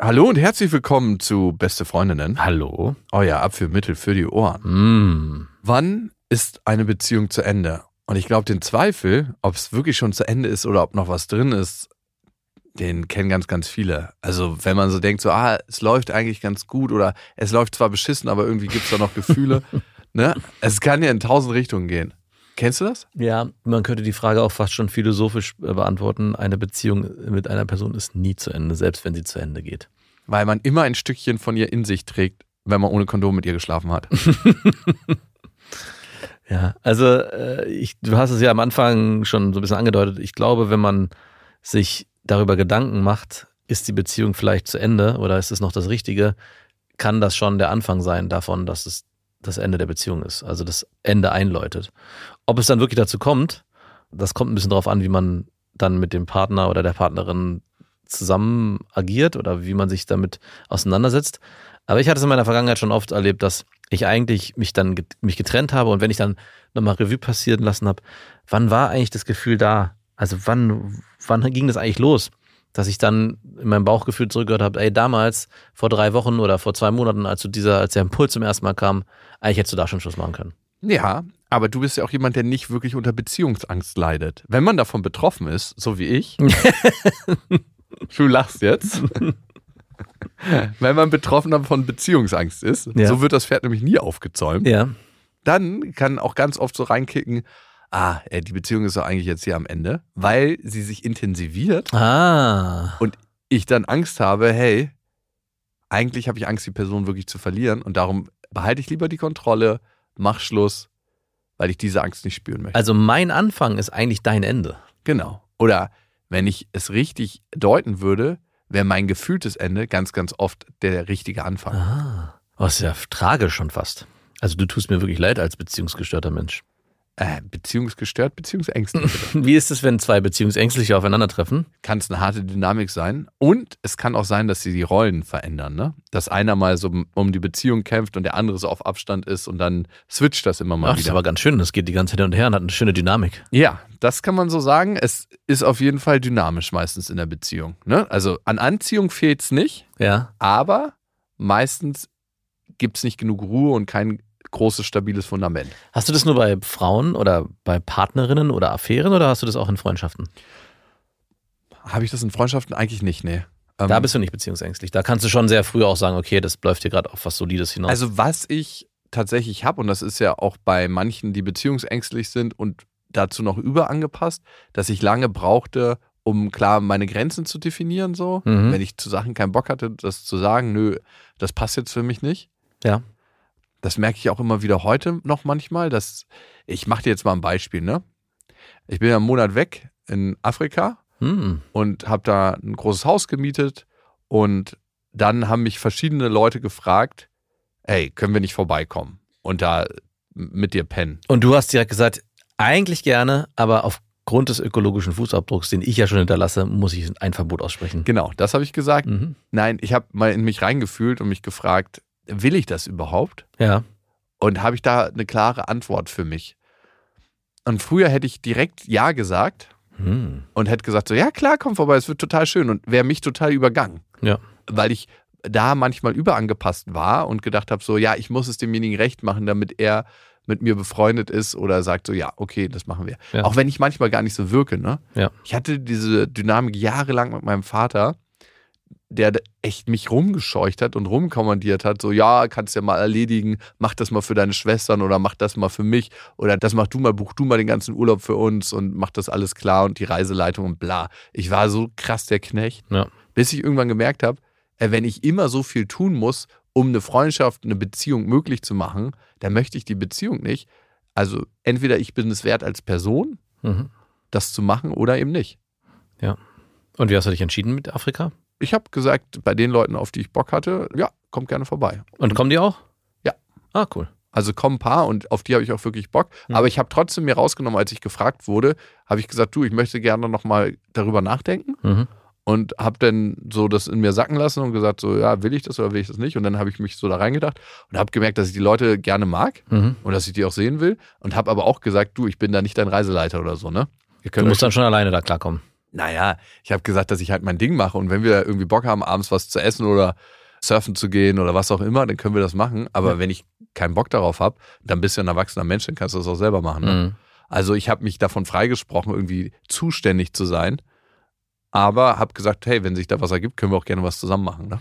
Hallo und herzlich willkommen zu Beste Freundinnen. Hallo. Euer Abführmittel für die Ohren. Mm. Wann ist eine Beziehung zu Ende? Und ich glaube, den Zweifel, ob es wirklich schon zu Ende ist oder ob noch was drin ist, den kennen ganz, ganz viele. Also wenn man so denkt, so, ah, es läuft eigentlich ganz gut oder es läuft zwar beschissen, aber irgendwie gibt es da noch Gefühle. ne? Es kann ja in tausend Richtungen gehen. Kennst du das? Ja, man könnte die Frage auch fast schon philosophisch äh, beantworten. Eine Beziehung mit einer Person ist nie zu Ende, selbst wenn sie zu Ende geht. Weil man immer ein Stückchen von ihr in sich trägt, wenn man ohne Kondom mit ihr geschlafen hat. Ja, also äh, ich, du hast es ja am Anfang schon so ein bisschen angedeutet. Ich glaube, wenn man sich darüber Gedanken macht, ist die Beziehung vielleicht zu Ende oder ist es noch das Richtige, kann das schon der Anfang sein davon, dass es das Ende der Beziehung ist, also das Ende einläutet. Ob es dann wirklich dazu kommt, das kommt ein bisschen darauf an, wie man dann mit dem Partner oder der Partnerin zusammen agiert oder wie man sich damit auseinandersetzt. Aber ich hatte es in meiner Vergangenheit schon oft erlebt, dass ich eigentlich mich dann mich getrennt habe und wenn ich dann nochmal Revue passieren lassen habe, wann war eigentlich das Gefühl da? Also wann, wann ging das eigentlich los? Dass ich dann in meinem Bauchgefühl zurückgehört habe, ey, damals, vor drei Wochen oder vor zwei Monaten, als du dieser, als der Impuls zum ersten Mal kam, eigentlich hättest du da schon Schluss machen können. Ja, aber du bist ja auch jemand, der nicht wirklich unter Beziehungsangst leidet. Wenn man davon betroffen ist, so wie ich, du lachst jetzt. Wenn man betroffen von Beziehungsangst ist, Ja. so wird das Pferd nämlich nie aufgezäumt, Ja. dann kann auch ganz oft so reinkicken, ah, ey, die Beziehung ist doch eigentlich jetzt hier am Ende, weil sie sich intensiviert Ah. und ich dann Angst habe, hey, eigentlich habe ich Angst, die Person wirklich zu verlieren und darum behalte ich lieber die Kontrolle, mach Schluss, weil ich diese Angst nicht spüren möchte. Also mein Anfang ist eigentlich dein Ende. Genau. Oder wenn ich es richtig deuten würde, wäre mein gefühltes Ende ganz, ganz oft der richtige Anfang. Ah. Oh, ist ja tragisch schon fast. Also du tust mir wirklich leid als beziehungsgestörter Mensch. Äh, beziehungsgestört, beziehungsängstlich. Wie ist es, wenn zwei Beziehungsängstliche aufeinandertreffen? kann es eine harte Dynamik sein. Und es kann auch sein, dass sie die Rollen verändern. Ne? Dass einer mal so um die Beziehung kämpft und der andere so auf Abstand ist und dann switcht das immer mal Ach, das ist wieder. aber ganz schön. Das geht die ganze Zeit hin und her und hat eine schöne Dynamik. Ja, das kann man so sagen. Es ist auf jeden Fall dynamisch meistens in der Beziehung. Ne? Also an Anziehung fehlt es nicht, Ja. aber meistens gibt es nicht genug Ruhe und kein großes, stabiles Fundament. Hast du das nur bei Frauen oder bei Partnerinnen oder Affären oder hast du das auch in Freundschaften? Habe ich das in Freundschaften eigentlich nicht, nee. Ähm, Da bist du nicht beziehungsängstlich. Da kannst du schon sehr früh auch sagen, okay, das läuft hier gerade auf was Solides hinaus. Also was ich tatsächlich habe, und das ist ja auch bei manchen, die beziehungsängstlich sind und dazu noch überangepasst, dass ich lange brauchte, um klar meine Grenzen zu definieren, so. Mhm. Wenn ich zu Sachen keinen Bock hatte, das zu sagen, nö, das passt jetzt für mich nicht. ja. Das merke ich auch immer wieder heute noch manchmal, dass ich mache dir jetzt mal ein Beispiel, ne? Ich bin ja einen Monat weg in Afrika Hm. und habe da ein großes Haus gemietet und dann haben mich verschiedene Leute gefragt, hey, können wir nicht vorbeikommen und da mit dir pennen? Und du hast direkt gesagt, eigentlich gerne, aber aufgrund des ökologischen Fußabdrucks, den ich ja schon hinterlasse, muss ich ein Verbot aussprechen. Genau, das habe ich gesagt. Mhm. Nein, ich habe mal in mich reingefühlt und mich gefragt, will ich das überhaupt? Ja. Und habe ich da eine klare Antwort für mich? Und früher hätte ich direkt Ja gesagt Hm. und hätte gesagt, so, ja klar, komm vorbei, es wird total schön und wäre mich total übergangen. Ja. Weil ich da manchmal überangepasst war und gedacht habe, so, ja, ich muss es demjenigen recht machen, damit er mit mir befreundet ist oder sagt so, ja, okay, das machen wir. Ja. Auch wenn ich manchmal gar nicht so wirke, ne? Ja. Ich hatte diese Dynamik jahrelang mit meinem Vater, der echt mich rumgescheucht hat und rumkommandiert hat, so, ja, kannst ja mal erledigen, mach das mal für deine Schwestern oder mach das mal für mich oder das mach du mal, buch du mal den ganzen Urlaub für uns und mach das alles klar und die Reiseleitung und bla. Ich war so krass der Knecht, Ja. bis ich irgendwann gemerkt habe, äh, wenn ich immer so viel tun muss, um eine Freundschaft, eine Beziehung möglich zu machen, dann möchte ich die Beziehung nicht. Also entweder ich bin es wert als Person, Mhm. das zu machen oder eben nicht. Und wie hast du dich entschieden mit Afrika? Ich habe gesagt, bei den Leuten, auf die ich Bock hatte, ja, kommt gerne vorbei. Und kommen die auch? Ja. Ah, cool. Also kommen ein paar und auf die habe ich auch wirklich Bock. Mhm. Aber ich habe trotzdem mir rausgenommen, als ich gefragt wurde, habe ich gesagt, du, ich möchte gerne nochmal darüber nachdenken Mhm. und habe dann so das in mir sacken lassen und gesagt, so, ja, will ich das oder will ich das nicht? Und dann habe ich mich so da reingedacht und habe gemerkt, dass ich die Leute gerne mag Mhm. und dass ich die auch sehen will und habe aber auch gesagt, du, ich bin da nicht dein Reiseleiter oder so, ne? Du musst dann schon alleine da klarkommen. Naja, ich habe gesagt, dass ich halt mein Ding mache und wenn wir irgendwie Bock haben, abends was zu essen oder surfen zu gehen oder was auch immer, dann können wir das machen. Aber Ja. wenn ich keinen Bock darauf habe, dann bist du ein erwachsener Mensch, dann kannst du das auch selber machen. Ne? Mhm. Also ich habe mich davon freigesprochen, irgendwie zuständig zu sein, aber habe gesagt, hey, wenn sich da was ergibt, können wir auch gerne was zusammen machen. Ne?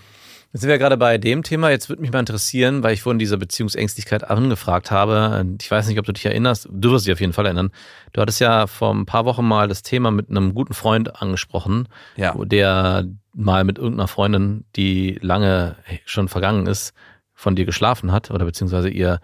Jetzt sind wir gerade bei dem Thema. Jetzt würde mich mal interessieren, weil ich vorhin diese Beziehungsängstlichkeit angefragt habe. Ich weiß nicht, ob du dich erinnerst. Du wirst dich auf jeden Fall erinnern. Du hattest ja vor ein paar Wochen mal das Thema mit einem guten Freund angesprochen, Ja. der mal mit irgendeiner Freundin, die lange schon vergangen ist, von dir geschlafen hat oder beziehungsweise ihr.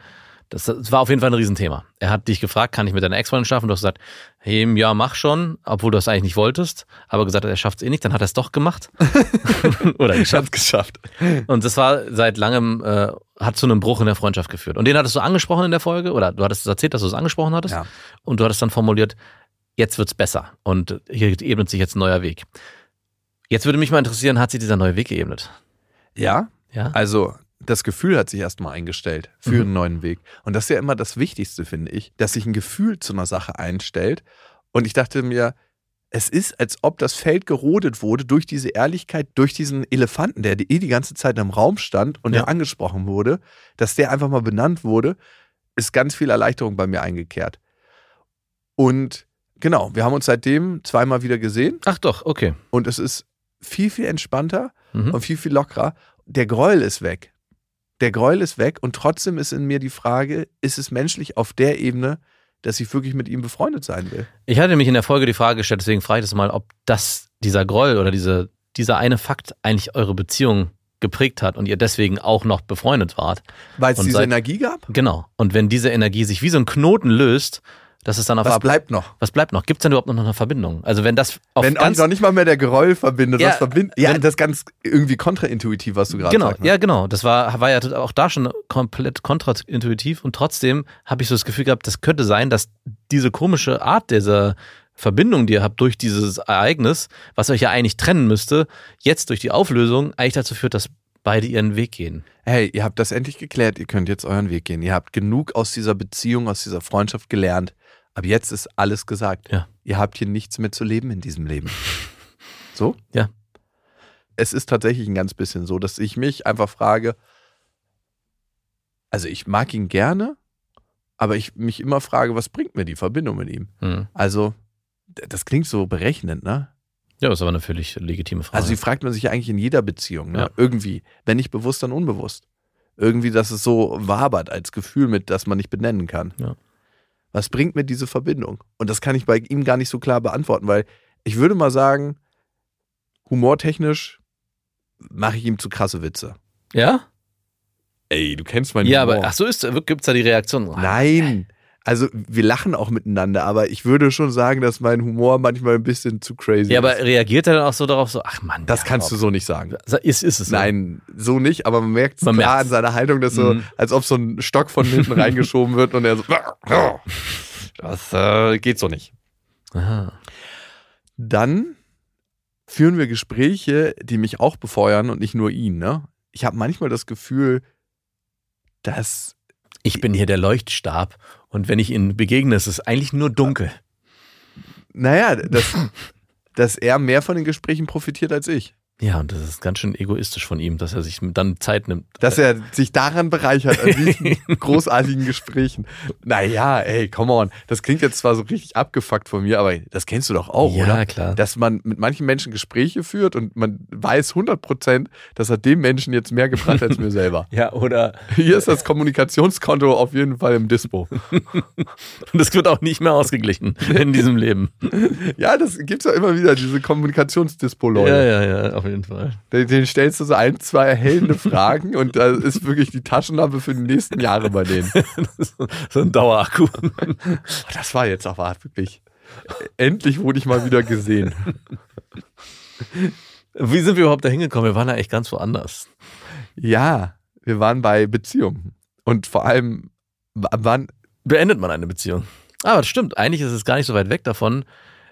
Das, das war auf jeden Fall ein Riesenthema. Er hat dich gefragt, kann ich mit deiner Ex-Freundin schlafen? Du hast gesagt, hey, ja, mach schon, obwohl du das eigentlich nicht wolltest, aber gesagt hat, er schafft es eh nicht, dann hat er es doch gemacht. oder geschafft. geschafft. Und das war seit langem, äh, hat zu einem Bruch in der Freundschaft geführt. Und den hattest du angesprochen in der Folge, oder du hattest erzählt, dass du es angesprochen hattest. Ja. Und du hattest dann formuliert, jetzt wird's besser. Und hier ebnet sich jetzt ein neuer Weg. Jetzt würde mich mal interessieren, hat sich dieser neue Weg geebnet? Ja, Ja? also das Gefühl hat sich erstmal eingestellt für Mhm. einen neuen Weg. Und das ist ja immer das Wichtigste, finde ich, dass sich ein Gefühl zu einer Sache einstellt. Und ich dachte mir, es ist, als ob das Feld gerodet wurde durch diese Ehrlichkeit, durch diesen Elefanten, der eh die ganze Zeit im Raum stand und Ja. der angesprochen wurde, dass der einfach mal benannt wurde, ist ganz viel Erleichterung bei mir eingekehrt. Und genau, wir haben uns seitdem zweimal wieder gesehen Ach doch, okay. und es ist viel, viel entspannter Mhm. und viel, viel lockerer. Der Gräuel ist weg. Der Gräuel ist weg und trotzdem ist in mir die Frage, ist es menschlich auf der Ebene, dass ich wirklich mit ihm befreundet sein will? Ich hatte mich in der Folge die Frage gestellt, deswegen frage ich das mal, ob das, dieser Groll oder diese, dieser eine Fakt eigentlich eure Beziehung geprägt hat und ihr deswegen auch noch befreundet wart. Weil es diese seit- Energie gab? Genau. Und wenn diese Energie sich wie so ein Knoten löst, dass es dann auf Was bleibt noch? was bleibt noch? Gibt es denn überhaupt noch eine Verbindung? Also wenn das auf Wenn ganz auch noch nicht mal mehr der Gräuel verbindet, Ja, was verbindet. Ja, wenn- das ist ganz irgendwie kontraintuitiv, was du gerade genau, sagst. ne? ja genau. Das war war ja auch da schon komplett kontraintuitiv und trotzdem habe ich so das Gefühl gehabt, das könnte sein, dass diese komische Art dieser Verbindung, die ihr habt durch dieses Ereignis, was euch ja eigentlich trennen müsste, jetzt durch die Auflösung eigentlich dazu führt, dass beide ihren Weg gehen. Hey, ihr habt das endlich geklärt, ihr könnt jetzt euren Weg gehen. Ihr habt genug aus dieser Beziehung, aus dieser Freundschaft gelernt. Ab jetzt ist alles gesagt. Ja. Ihr habt hier nichts mehr zu leben in diesem Leben. So? Ja. Es ist tatsächlich ein ganz bisschen so, dass ich mich einfach frage, also ich mag ihn gerne, aber ich mich immer frage, was bringt mir die Verbindung mit ihm? Hm. Also, das klingt so berechnend, ne? Ja, das ist aber eine völlig legitime Frage. Also die fragt man sich ja eigentlich in jeder Beziehung, ne? Ja. Irgendwie. Wenn nicht bewusst, dann unbewusst. Irgendwie, dass es so wabert als Gefühl mit, das man nicht benennen kann. Ja. Was bringt mir diese Verbindung? Und das kann ich bei ihm gar nicht so klar beantworten, weil ich würde mal sagen, humortechnisch mache ich ihm zu krasse Witze. ja? Ey, du kennst meinen Ja, Humor. aber ach so ist gibt's da die Reaktion. Nein. Also wir lachen auch miteinander, aber ich würde schon sagen, dass mein Humor manchmal ein bisschen zu crazy Ja, aber ist. reagiert er dann auch so darauf so, ach Mann, Das kannst du so nicht sagen. Ist, ist es so? Nein, so nicht, aber man merkt es Man klar merkt's. an seiner Haltung, dass so, Mhm. als ob so ein Stock von hinten reingeschoben wird und er so, das äh, geht so nicht. Aha. Dann führen wir Gespräche, die mich auch befeuern und nicht nur ihn. Ne? Ich habe manchmal das Gefühl, dass, Ich bin hier der Leuchtstab und wenn ich Ihnen begegne, ist es eigentlich nur dunkel. naja, dass, dass er mehr von den Gesprächen profitiert als ich. Ja, und das ist ganz schön egoistisch von ihm, dass er sich dann Zeit nimmt. Dass er sich daran bereichert, an diesen großartigen Gesprächen. Naja, ey, come on. Das klingt jetzt zwar so richtig abgefuckt von mir, aber das kennst du doch auch, ja, oder? klar. Dass man mit manchen Menschen Gespräche führt und man weiß 100 Prozent, das hat dem Menschen jetzt mehr gebracht als mir selber. ja, oder Hier ist das Kommunikationskonto auf jeden Fall im Dispo. und es wird auch nicht mehr ausgeglichen in diesem Leben. Ja, das gibt's ja immer wieder, diese Kommunikationsdispo-Leute. Ja, ja, ja, auf jeden Fall. Den, den stellst du so ein, zwei erhellende Fragen und da ist wirklich die Taschenlampe für die nächsten Jahre bei denen. so ein Dauerakku. Das war jetzt aber wirklich. Endlich wurde ich mal wieder gesehen. Wie sind wir überhaupt da hingekommen? Wir waren ja echt ganz woanders. Ja, wir waren bei Beziehungen. Und vor allem wann? beendet man eine Beziehung. Aber das stimmt, eigentlich ist es gar nicht so weit weg davon.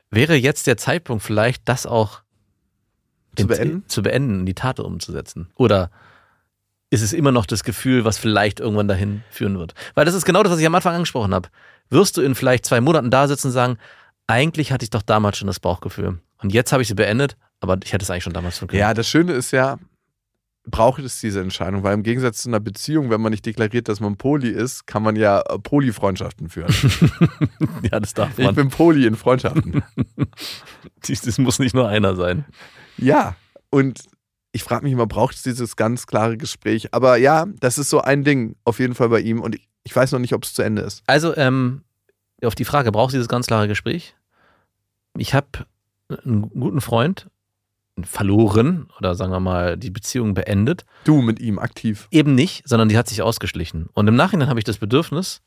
Wäre jetzt der Zeitpunkt vielleicht, das auch Zu beenden? zu beenden, die Tat umzusetzen? Oder ist es immer noch das Gefühl, was vielleicht irgendwann dahin führen wird? Weil das ist genau das, was ich am Anfang angesprochen habe. Wirst du in vielleicht zwei Monaten da sitzen und sagen, eigentlich hatte ich doch damals schon das Bauchgefühl. Und jetzt habe ich sie beendet, aber ich hätte es eigentlich schon damals tun können. Ja, das Schöne ist ja, braucht es diese Entscheidung, weil im Gegensatz zu einer Beziehung, wenn man nicht deklariert, dass man Poli ist, kann man ja äh, Poli-Freundschaften führen. ja das darf Ich man. bin Poli in Freundschaften. Das muss nicht nur einer sein. Ja, und ich frage mich immer, braucht es dieses ganz klare Gespräch? Aber ja, das ist so ein Ding auf jeden Fall bei ihm und ich, ich weiß noch nicht, ob es zu Ende ist. Also, ähm, auf die Frage, brauchst du dieses ganz klare Gespräch? Ich habe einen guten Freund verloren oder sagen wir mal die Beziehung beendet. Du mit ihm aktiv. Eben nicht, sondern die hat sich ausgeschlichen. Und im Nachhinein habe ich das Bedürfnis,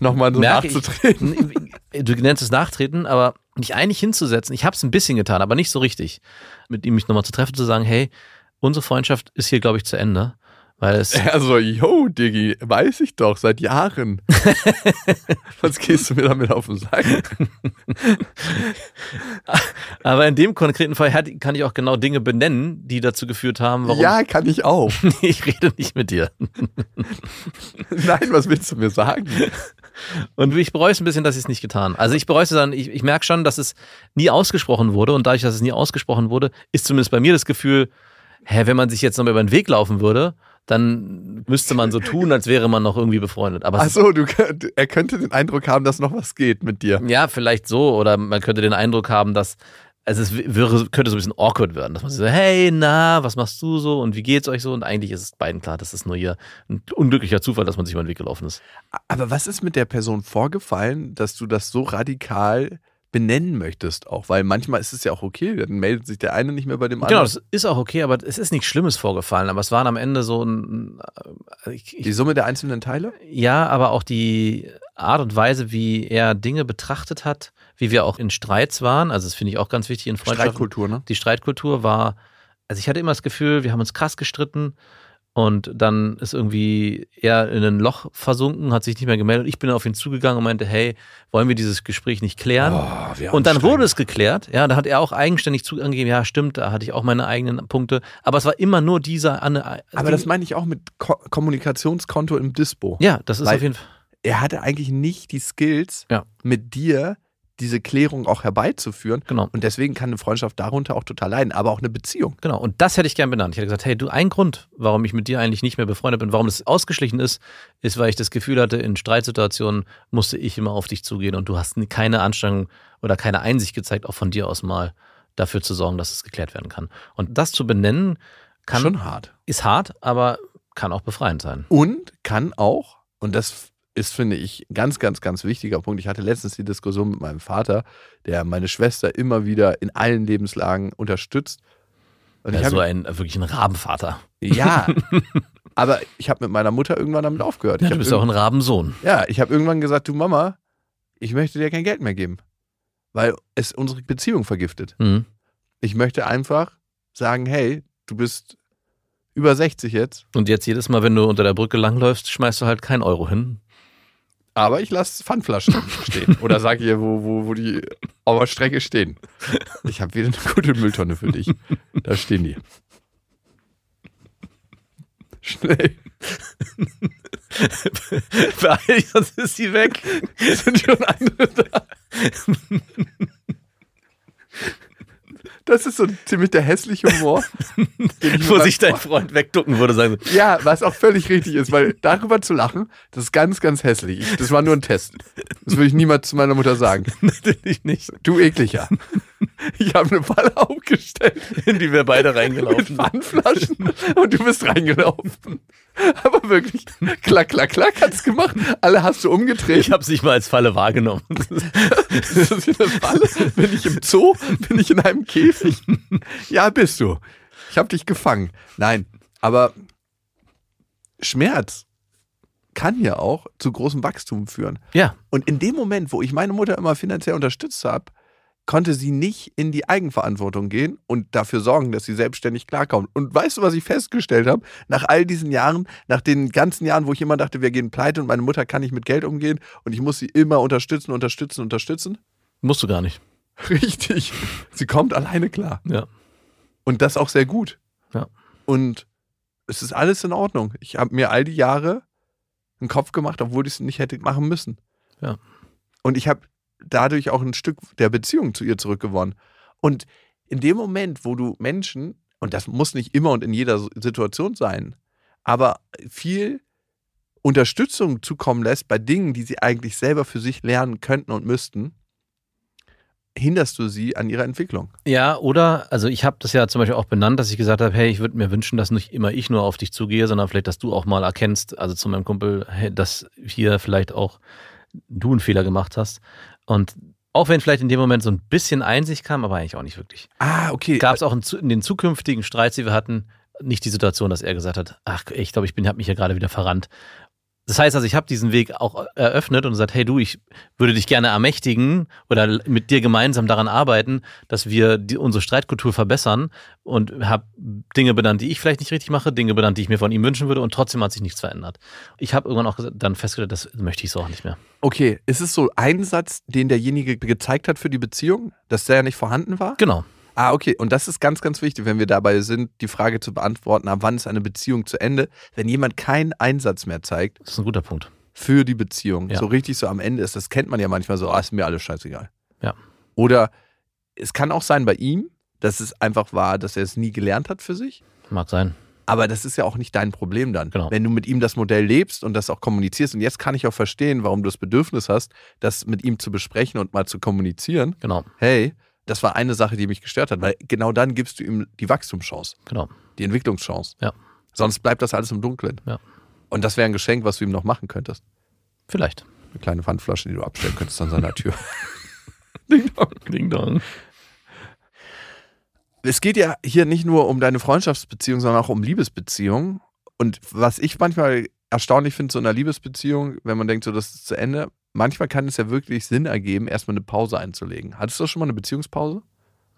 Nochmal so Merke ich- nachzutreten. du nennst es Nachtreten, aber mich eigentlich hinzusetzen. Ich habe es ein bisschen getan, aber nicht so richtig. Mit ihm mich nochmal zu treffen, zu sagen, hey, unsere Freundschaft ist hier, glaube ich, zu Ende. Weil es, Er so, yo, Diggi, weiß ich doch, seit Jahren. Was gehst du mir damit auf den Sack? aber in dem konkreten Fall kann ich auch genau Dinge benennen, die dazu geführt haben, warum Ja, kann ich auch. ich rede nicht mit dir. Nein, was willst du mir sagen? Und ich bereue es ein bisschen, dass ich es nicht getan. Also ich bereue es dann, ich, ich merke schon, dass es nie ausgesprochen wurde und dadurch, dass es nie ausgesprochen wurde, ist zumindest bei mir das Gefühl, hä, wenn man sich jetzt noch mal über den Weg laufen würde, dann müsste man so tun, als wäre man noch irgendwie befreundet. Aber es Achso, du, er könnte den Eindruck haben, dass noch was geht mit dir. Ja, vielleicht so. Oder man könnte den Eindruck haben, dass also es wäre, könnte so ein bisschen awkward werden, dass man so, hey, na, was machst du so und wie geht's euch so? Und eigentlich ist es beiden klar, das ist nur hier ein unglücklicher Zufall, dass man sich über den Weg gelaufen ist. Aber was ist mit der Person vorgefallen, dass du das so radikal benennen möchtest auch? Weil manchmal ist es ja auch okay, dann meldet sich der eine nicht mehr bei dem Genau, anderen. das ist auch okay, aber es ist nichts Schlimmes vorgefallen. Aber es waren am Ende so ein, äh, ich, Die ich, Summe der einzelnen Teile? ja, aber auch die Art und Weise, wie er Dinge betrachtet hat, wie wir auch in Streits waren. Also das finde ich auch ganz wichtig in Freundschaften. Streitkultur, ne? die Streitkultur war, also ich hatte immer das Gefühl, wir haben uns krass gestritten und dann ist irgendwie er in ein Loch versunken, hat sich nicht mehr gemeldet. Ich bin auf ihn zugegangen und meinte, hey, wollen wir dieses Gespräch nicht klären? Oh, und dann wurde es geklärt. Ja, da hat er auch eigenständig zugegeben, ja, stimmt, da hatte ich auch meine eigenen Punkte. Aber es war immer nur dieser. Anne, Aber das meine ich auch mit Ko Kommunikationskonto im Dispo. ja, das ist Weil- auf jeden Fall. Er hatte eigentlich nicht die Skills, Ja. mit dir diese Klärung auch herbeizuführen. Genau. Und deswegen kann eine Freundschaft darunter auch total leiden, aber auch eine Beziehung. Genau, und das hätte ich gern benannt. Ich hätte gesagt, hey, du, ein Grund, warum ich mit dir eigentlich nicht mehr befreundet bin, warum es ausgeschlichen ist, ist, weil ich das Gefühl hatte, in Streitsituationen musste ich immer auf dich zugehen und du hast keine Anstrengung oder keine Einsicht gezeigt, auch von dir aus mal dafür zu sorgen, dass es geklärt werden kann. Und das zu benennen, kann, Schon hart. ist hart, aber kann auch befreiend sein. Und kann auch, und das ist, finde ich, ein ganz, ganz, ganz wichtiger Punkt. Ich hatte letztens die Diskussion mit meinem Vater, der meine Schwester immer wieder in allen Lebenslagen unterstützt. Und Ja, so ein wirklich ein Rabenvater. ja, aber ich habe mit meiner Mutter irgendwann damit aufgehört. Ja, du bist auch ein Rabensohn. Ja, ich habe irgendwann gesagt, du Mama, ich möchte dir kein Geld mehr geben, weil es unsere Beziehung vergiftet. Mhm. Ich möchte einfach sagen, hey, du bist über 60 jetzt, Und jetzt jedes Mal, wenn du unter der Brücke langläufst, schmeißt du halt kein Euro hin. Aber ich lasse Pfandflaschen stehen oder sage ihr, wo, wo, wo die auf der Strecke stehen. Ich habe wieder eine gute Mülltonne für dich. Da stehen die. Schnell. Beeil dich, sonst ist sie weg. sind schon andere da. Das ist so ziemlich der hässliche Humor. Wo sich dein Freund wegducken würde, sagen sie, Ja, was auch völlig richtig ist, weil darüber zu lachen, das ist ganz, ganz hässlich. Ich, das war nur ein Test. Das würde ich niemals zu meiner Mutter sagen. natürlich nicht. Du ekliger. Ich habe eine Falle aufgestellt In die wir beide reingelaufen sind. Pfandflaschen und du bist reingelaufen. Aber wirklich, klack, klack, klack hat's gemacht. Alle hast du umgedreht. Ich habe es nicht mal als Falle wahrgenommen. Ist das eine Falle? Bin ich im Zoo? Bin ich in einem Käfig? Ja, bist du. Ich habe dich gefangen. Nein, aber Schmerz kann ja auch zu großem Wachstum führen. Ja, Und in dem Moment, wo ich meine Mutter immer finanziell unterstützt habe, konnte sie nicht in die Eigenverantwortung gehen und dafür sorgen, dass sie selbstständig klarkommt. Und weißt du, was ich festgestellt habe? Nach all diesen Jahren, nach den ganzen Jahren, wo ich immer dachte, wir gehen pleite und meine Mutter kann nicht mit Geld umgehen und ich muss sie immer unterstützen, unterstützen, unterstützen. Musst du gar nicht. Richtig. Sie kommt alleine klar. Ja. Und das auch sehr gut. Ja. Und es ist alles in Ordnung. Ich habe mir all die Jahre einen Kopf gemacht, obwohl ich es nicht hätte machen müssen. Ja. Und ich habe dadurch auch ein Stück der Beziehung zu ihr zurückgewonnen. Und in dem Moment, wo du Menschen, und das muss nicht immer und in jeder Situation sein, aber viel Unterstützung zukommen lässt bei Dingen, die sie eigentlich selber für sich lernen könnten und müssten, hinderst du sie an ihrer Entwicklung. Ja, oder, also ich habe das ja zum Beispiel auch benannt, dass ich gesagt habe, hey, ich würde mir wünschen, dass nicht immer ich nur auf dich zugehe, sondern vielleicht, dass du auch mal erkennst, also zu meinem Kumpel, hey, dass hier vielleicht auch du einen Fehler gemacht hast. Und auch wenn vielleicht in dem Moment so ein bisschen Einsicht kam, aber eigentlich auch nicht wirklich. Ah, okay. Gab es auch in, den zukünftigen Streits, die wir hatten, nicht die Situation, dass er gesagt hat, ach, ich glaube, ich bin, habe mich hier gerade wieder verrannt. Das heißt also, ich habe diesen Weg auch eröffnet und gesagt, hey du, ich würde dich gerne ermächtigen oder mit dir gemeinsam daran arbeiten, dass wir die, unsere Streitkultur verbessern und habe Dinge benannt, die ich vielleicht nicht richtig mache, Dinge benannt, die ich mir von ihm wünschen würde und trotzdem hat sich nichts verändert. Ich habe irgendwann auch dann festgestellt, das möchte ich so auch nicht mehr. Okay, ist es so ein Satz, den derjenige gezeigt hat für die Beziehung, dass der nicht vorhanden war? Genau. Ah, okay. Und das ist ganz, ganz wichtig, wenn wir dabei sind, die Frage zu beantworten, ab wann ist eine Beziehung zu Ende? Wenn jemand keinen Einsatz mehr zeigt Das ist ein guter Punkt. für die Beziehung, Ja. so richtig so am Ende ist, das kennt man ja manchmal so, ah, ist mir alles scheißegal. Ja. Oder es kann auch sein bei ihm, dass es einfach war, dass er es nie gelernt hat für sich. Mag sein. Aber das ist ja auch nicht dein Problem dann. Genau. Wenn du mit ihm das Modell lebst und das auch kommunizierst, und jetzt kann ich auch verstehen, warum du das Bedürfnis hast, das mit ihm zu besprechen und mal zu kommunizieren. Genau, Hey, das war eine Sache, die mich gestört hat, weil genau dann gibst du ihm die Wachstumschance, genau. die Entwicklungschance. Ja. Sonst bleibt das alles im Dunkeln. Ja. Und das wäre ein Geschenk, was du ihm noch machen könntest. Vielleicht. Eine kleine Pfandflasche, die du abstellen könntest an seiner Tür. Ding dong. es geht ja hier nicht nur um deine Freundschaftsbeziehung, sondern auch um Liebesbeziehungen. Und was ich manchmal erstaunlich finde, so in einer Liebesbeziehung, wenn man denkt, so das ist zu Ende, manchmal kann es ja wirklich Sinn ergeben, erstmal eine Pause einzulegen. Hattest du schon mal eine Beziehungspause?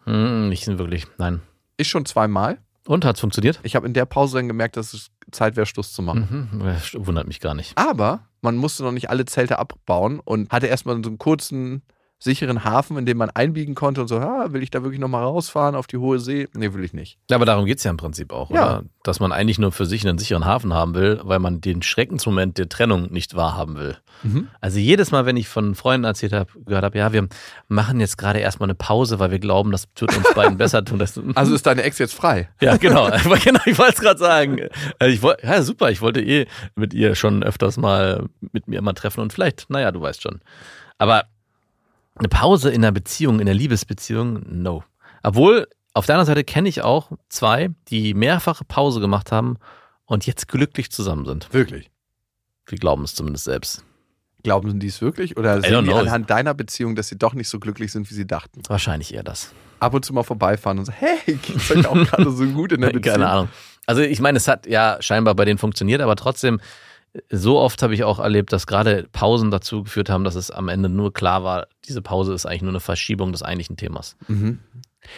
Hm, nicht wirklich, nein. Ich schon zweimal. Und hat's funktioniert? Ich habe in der Pause dann gemerkt, dass es Zeit wäre, Schluss zu machen. Mhm. Das Wundert mich gar nicht. Aber man musste noch nicht alle Zelte abbauen und hatte erstmal so einen kurzen, sicheren Hafen, in dem man einbiegen konnte und so, ah, will ich da wirklich nochmal rausfahren auf die hohe See? Nee, will ich nicht. Ja, aber darum geht's ja im Prinzip auch, Ja. oder? Dass man eigentlich nur für sich einen sicheren Hafen haben will, weil man den Schreckensmoment der Trennung nicht wahrhaben will. Mhm. Also jedes Mal, wenn ich von Freunden erzählt habe, gehört habe, ja, wir machen jetzt gerade erstmal eine Pause, weil wir glauben, das wird uns beiden besser tun. Also ist deine Ex jetzt frei? ja, genau. Genau, ich wollte es gerade sagen. Also ich wollte, ja, super, ich wollte eh mit ihr schon öfters mal mit mir mal treffen und vielleicht, naja, du weißt schon. Aber eine Pause in einer Beziehung, in einer Liebesbeziehung, no. Obwohl, auf der anderen Seite kenne ich auch zwei, die mehrfache Pause gemacht haben und jetzt glücklich zusammen sind. Wirklich. Wir glauben es zumindest selbst. Glauben die es wirklich? Oder sehen die anhand deiner Beziehung, dass sie doch nicht so glücklich sind, wie sie dachten? Wahrscheinlich eher das. Ab und zu mal vorbeifahren und so, hey, geht's euch auch gerade so gut in der Beziehung? Keine Ahnung. Also ich meine, es hat ja scheinbar bei denen funktioniert, aber trotzdem, so oft habe ich auch erlebt, dass gerade Pausen dazu geführt haben, dass es am Ende nur klar war, diese Pause ist eigentlich nur eine Verschiebung des eigentlichen Themas. Mhm.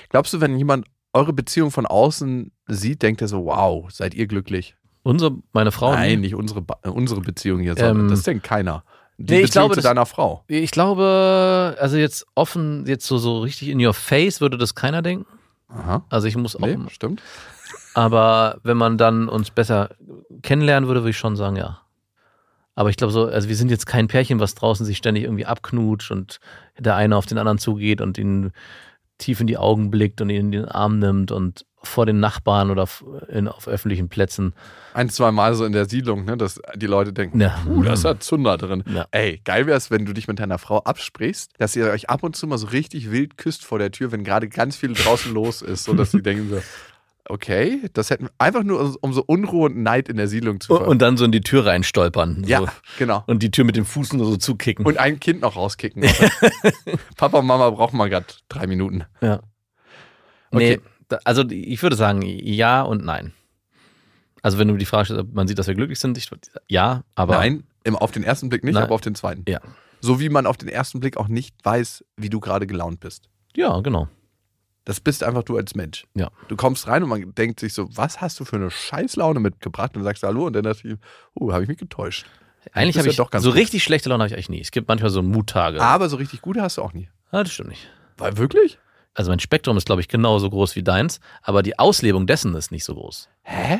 Glaubst du, wenn jemand eure Beziehung von außen sieht, denkt er so, wow, seid ihr glücklich? Unsere, meine Frau. Nein, nicht unsere, äh, unsere Beziehung hier, sondern Ähm, das denkt keiner. Die nee, ich Beziehung glaube, zu das- deiner Frau. Ich glaube, also jetzt offen, jetzt so, so richtig in your face würde das keiner denken. Aha. Also ich muss auch, Nee, stimmt. Aber wenn man dann uns besser kennenlernen würde, würde ich schon sagen, ja. Aber ich glaube so, also wir sind jetzt kein Pärchen, was draußen sich ständig irgendwie abknutscht und der eine auf den anderen zugeht und ihn tief in die Augen blickt und ihn in den Arm nimmt und vor den Nachbarn oder auf, in, auf öffentlichen Plätzen. Ein, zwei Mal so in der Siedlung, ne, dass die Leute denken, Ja. uh, da ist ja Zunder drin. Ja. Ey, geil wäre es, wenn du dich mit deiner Frau absprichst, dass ihr euch ab und zu mal so richtig wild küsst vor der Tür, wenn gerade ganz viel draußen los ist, so dass sie denken so, okay, das hätten einfach nur um so Unruhe und Neid in der Siedlung zu Und, und dann so in die Tür reinstolpern. Ja, So. genau. Und die Tür mit dem Fuß nur so zukicken. Und ein Kind noch rauskicken. Papa und Mama brauchen mal gerade drei Minuten. Ja. Okay. Nee, also ich würde sagen, ja und nein. Also wenn du die Frage stellst, ob man sieht, dass wir glücklich sind, ich, ja, aber Nein, im, auf den ersten Blick nicht, Nein. aber auf den zweiten. Ja. So wie man auf den ersten Blick auch nicht weiß, wie du gerade gelaunt bist. Ja, genau. Das bist einfach du als Mensch. Ja. Du kommst rein und man denkt sich so, was hast du für eine Scheißlaune mitgebracht? Und dann sagst du Hallo und dann dachte ich, oh, habe ich mich getäuscht. Eigentlich habe ja ich doch ganz so gut. richtig schlechte Laune habe ich eigentlich nie. Es gibt manchmal so Muttage. Aber so richtig gute hast du auch nie. Ah, das stimmt nicht. Weil wirklich? Also mein Spektrum ist, glaube ich, genauso groß wie deins, aber die Auslebung dessen ist nicht so groß. Hä?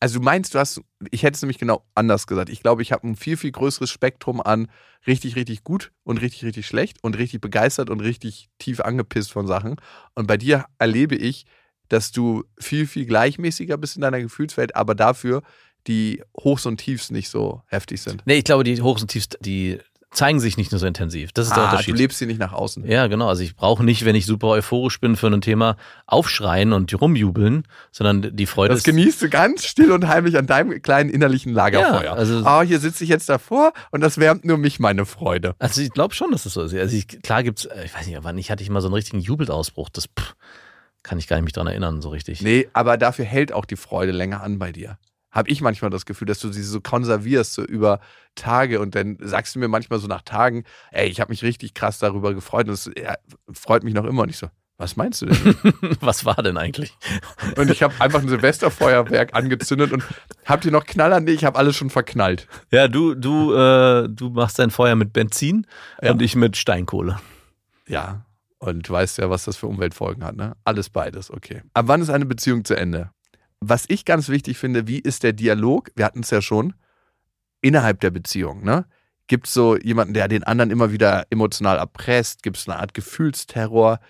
Also du meinst, du hast, ich hätte es nämlich genau anders gesagt. Ich glaube, ich habe ein viel, viel größeres Spektrum an richtig, richtig gut und richtig, richtig schlecht und richtig begeistert und richtig tief angepisst von Sachen. Und bei dir erlebe ich, dass du viel, viel gleichmäßiger bist in deiner Gefühlswelt, aber dafür die Hochs und Tiefs nicht so heftig sind. Nee, ich glaube, die Hochs und Tiefs, die zeigen sich nicht nur so intensiv. Das ist der Ah, du Unterschied. lebst sie nicht nach außen. Ja, genau. Also ich brauche nicht, wenn ich super euphorisch bin für ein Thema, aufschreien und rumjubeln, sondern die Freude Das genießt du ganz still und heimlich an deinem kleinen innerlichen Lagerfeuer. Ja, also- oh, hier sitze ich jetzt davor und das wärmt nur mich meine Freude. Also ich glaube schon, dass das so ist. Also ich, klar gibt's, äh, ich weiß nicht, wann ich hatte ich mal so einen richtigen Jubelausbruch. Das pff, kann ich gar nicht mich dran erinnern, so richtig. Nee, aber dafür hält auch die Freude länger an bei dir. Habe ich manchmal das Gefühl, dass du sie so konservierst, so über Tage und dann sagst du mir manchmal so nach Tagen, ey, ich habe mich richtig krass darüber gefreut und es ja, freut mich noch immer und ich so, was meinst du denn? Was war denn eigentlich? und ich habe einfach ein Silvesterfeuerwerk angezündet und habt ihr noch Knaller? Nee, ich habe alles schon verknallt. Ja, du, du, äh, du machst dein Feuer mit Benzin Ja. und ich mit Steinkohle. Ja, und du weißt ja, was das für Umweltfolgen hat, ne? Alles beides, okay. Ab wann ist eine Beziehung zu Ende? Was ich ganz wichtig finde, wie ist der Dialog? Wir hatten es ja schon, innerhalb der Beziehung, ne? Gibt es so jemanden, der den anderen immer wieder emotional erpresst? Gibt es eine Art Gefühlsterror?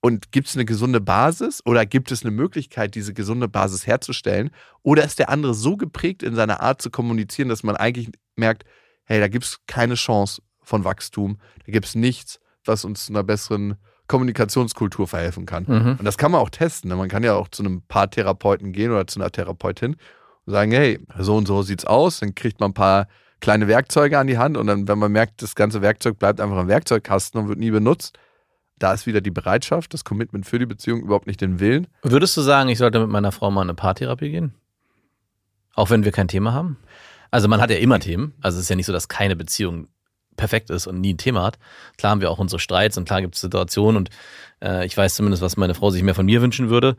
Und gibt es eine gesunde Basis oder gibt es eine Möglichkeit, diese gesunde Basis herzustellen? Oder ist der andere so geprägt in seiner Art zu kommunizieren, dass man eigentlich merkt, hey, da gibt es keine Chance von Wachstum, da gibt es nichts, was uns zu einer besseren Kommunikationskultur verhelfen kann. Mhm. Und das kann man auch testen. Ne? Man kann ja auch zu einem paar Therapeuten gehen oder zu einer Therapeutin und sagen, hey, so und so sieht's aus. Dann kriegt man ein paar kleine Werkzeuge an die Hand und dann, wenn man merkt, das ganze Werkzeug bleibt einfach im Werkzeugkasten und wird nie benutzt, da ist wieder die Bereitschaft, das Commitment für die Beziehung, überhaupt nicht den Willen. Würdest du sagen, ich sollte mit meiner Frau mal in eine Paartherapie gehen? Auch wenn wir kein Thema haben? Also man hat ja immer Themen. Also es ist ja nicht so, dass keine Beziehung perfekt ist und nie ein Thema hat. Klar haben wir auch unsere Streits und klar gibt es Situationen und äh, ich weiß zumindest, was meine Frau sich mehr von mir wünschen würde.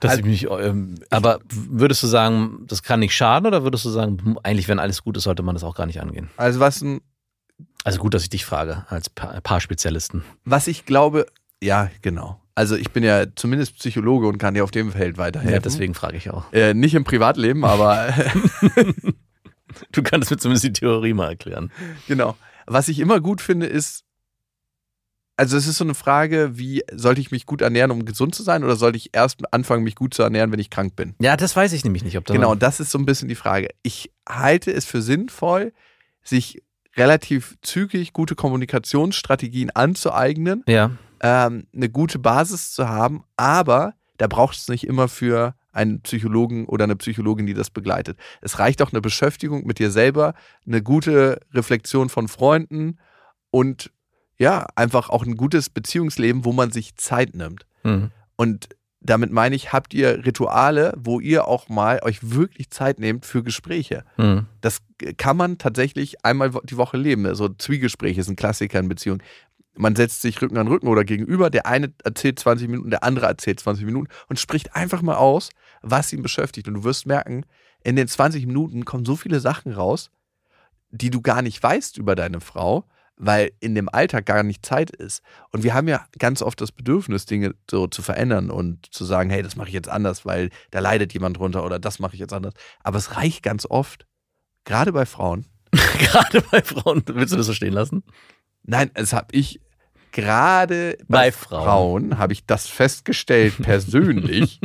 Dass Also- ich mich, ähm, aber würdest du sagen, das kann nicht schaden oder würdest du sagen, hm, eigentlich, wenn alles gut ist, sollte man das auch gar nicht angehen? Also was ein Also gut, dass ich dich frage, als Pa- Paarspezialisten. Was ich glaube, ja, genau. Also ich bin ja zumindest Psychologe und kann dir auf dem Feld weiterhelfen. Ja, deswegen frage ich auch. Äh, nicht im Privatleben, aber Du kannst mir zumindest die Theorie mal erklären. genau. Was ich immer gut finde, ist, also es ist so eine Frage, wie sollte ich mich gut ernähren, um gesund zu sein, oder sollte ich erst anfangen, mich gut zu ernähren, wenn ich krank bin? Ja, das weiß ich nämlich nicht, ob da Genau, das ist so ein bisschen die Frage. Ich halte es für sinnvoll, sich relativ zügig gute Kommunikationsstrategien anzueignen, Ja. ähm, eine gute Basis zu haben, aber da braucht es nicht immer für einen Psychologen oder eine Psychologin, die das begleitet. Es reicht auch eine Beschäftigung mit dir selber, eine gute Reflexion von Freunden und ja, einfach auch ein gutes Beziehungsleben, wo man sich Zeit nimmt. Mhm. Und damit meine ich, habt ihr Rituale, wo ihr auch mal euch wirklich Zeit nehmt für Gespräche. Mhm. Das kann man tatsächlich einmal die Woche leben. Also Zwiegespräche ist ein Klassiker in Beziehungen. Man setzt sich Rücken an Rücken oder gegenüber, der eine erzählt 20 Minuten, der andere erzählt 20 Minuten und spricht einfach mal aus, was ihn beschäftigt. Und du wirst merken, in den 20 Minuten kommen so viele Sachen raus, die du gar nicht weißt über deine Frau, weil in dem Alltag gar nicht Zeit ist. Und wir haben ja ganz oft das Bedürfnis, Dinge so zu verändern und zu sagen, hey, das mache ich jetzt anders, weil da leidet jemand drunter oder das mache ich jetzt anders. Aber es reicht ganz oft, gerade bei Frauen. Gerade bei Frauen, willst du das so stehen lassen? Nein, es habe ich gerade Bei bei, Frauen. Frauen, habe ich das festgestellt persönlich,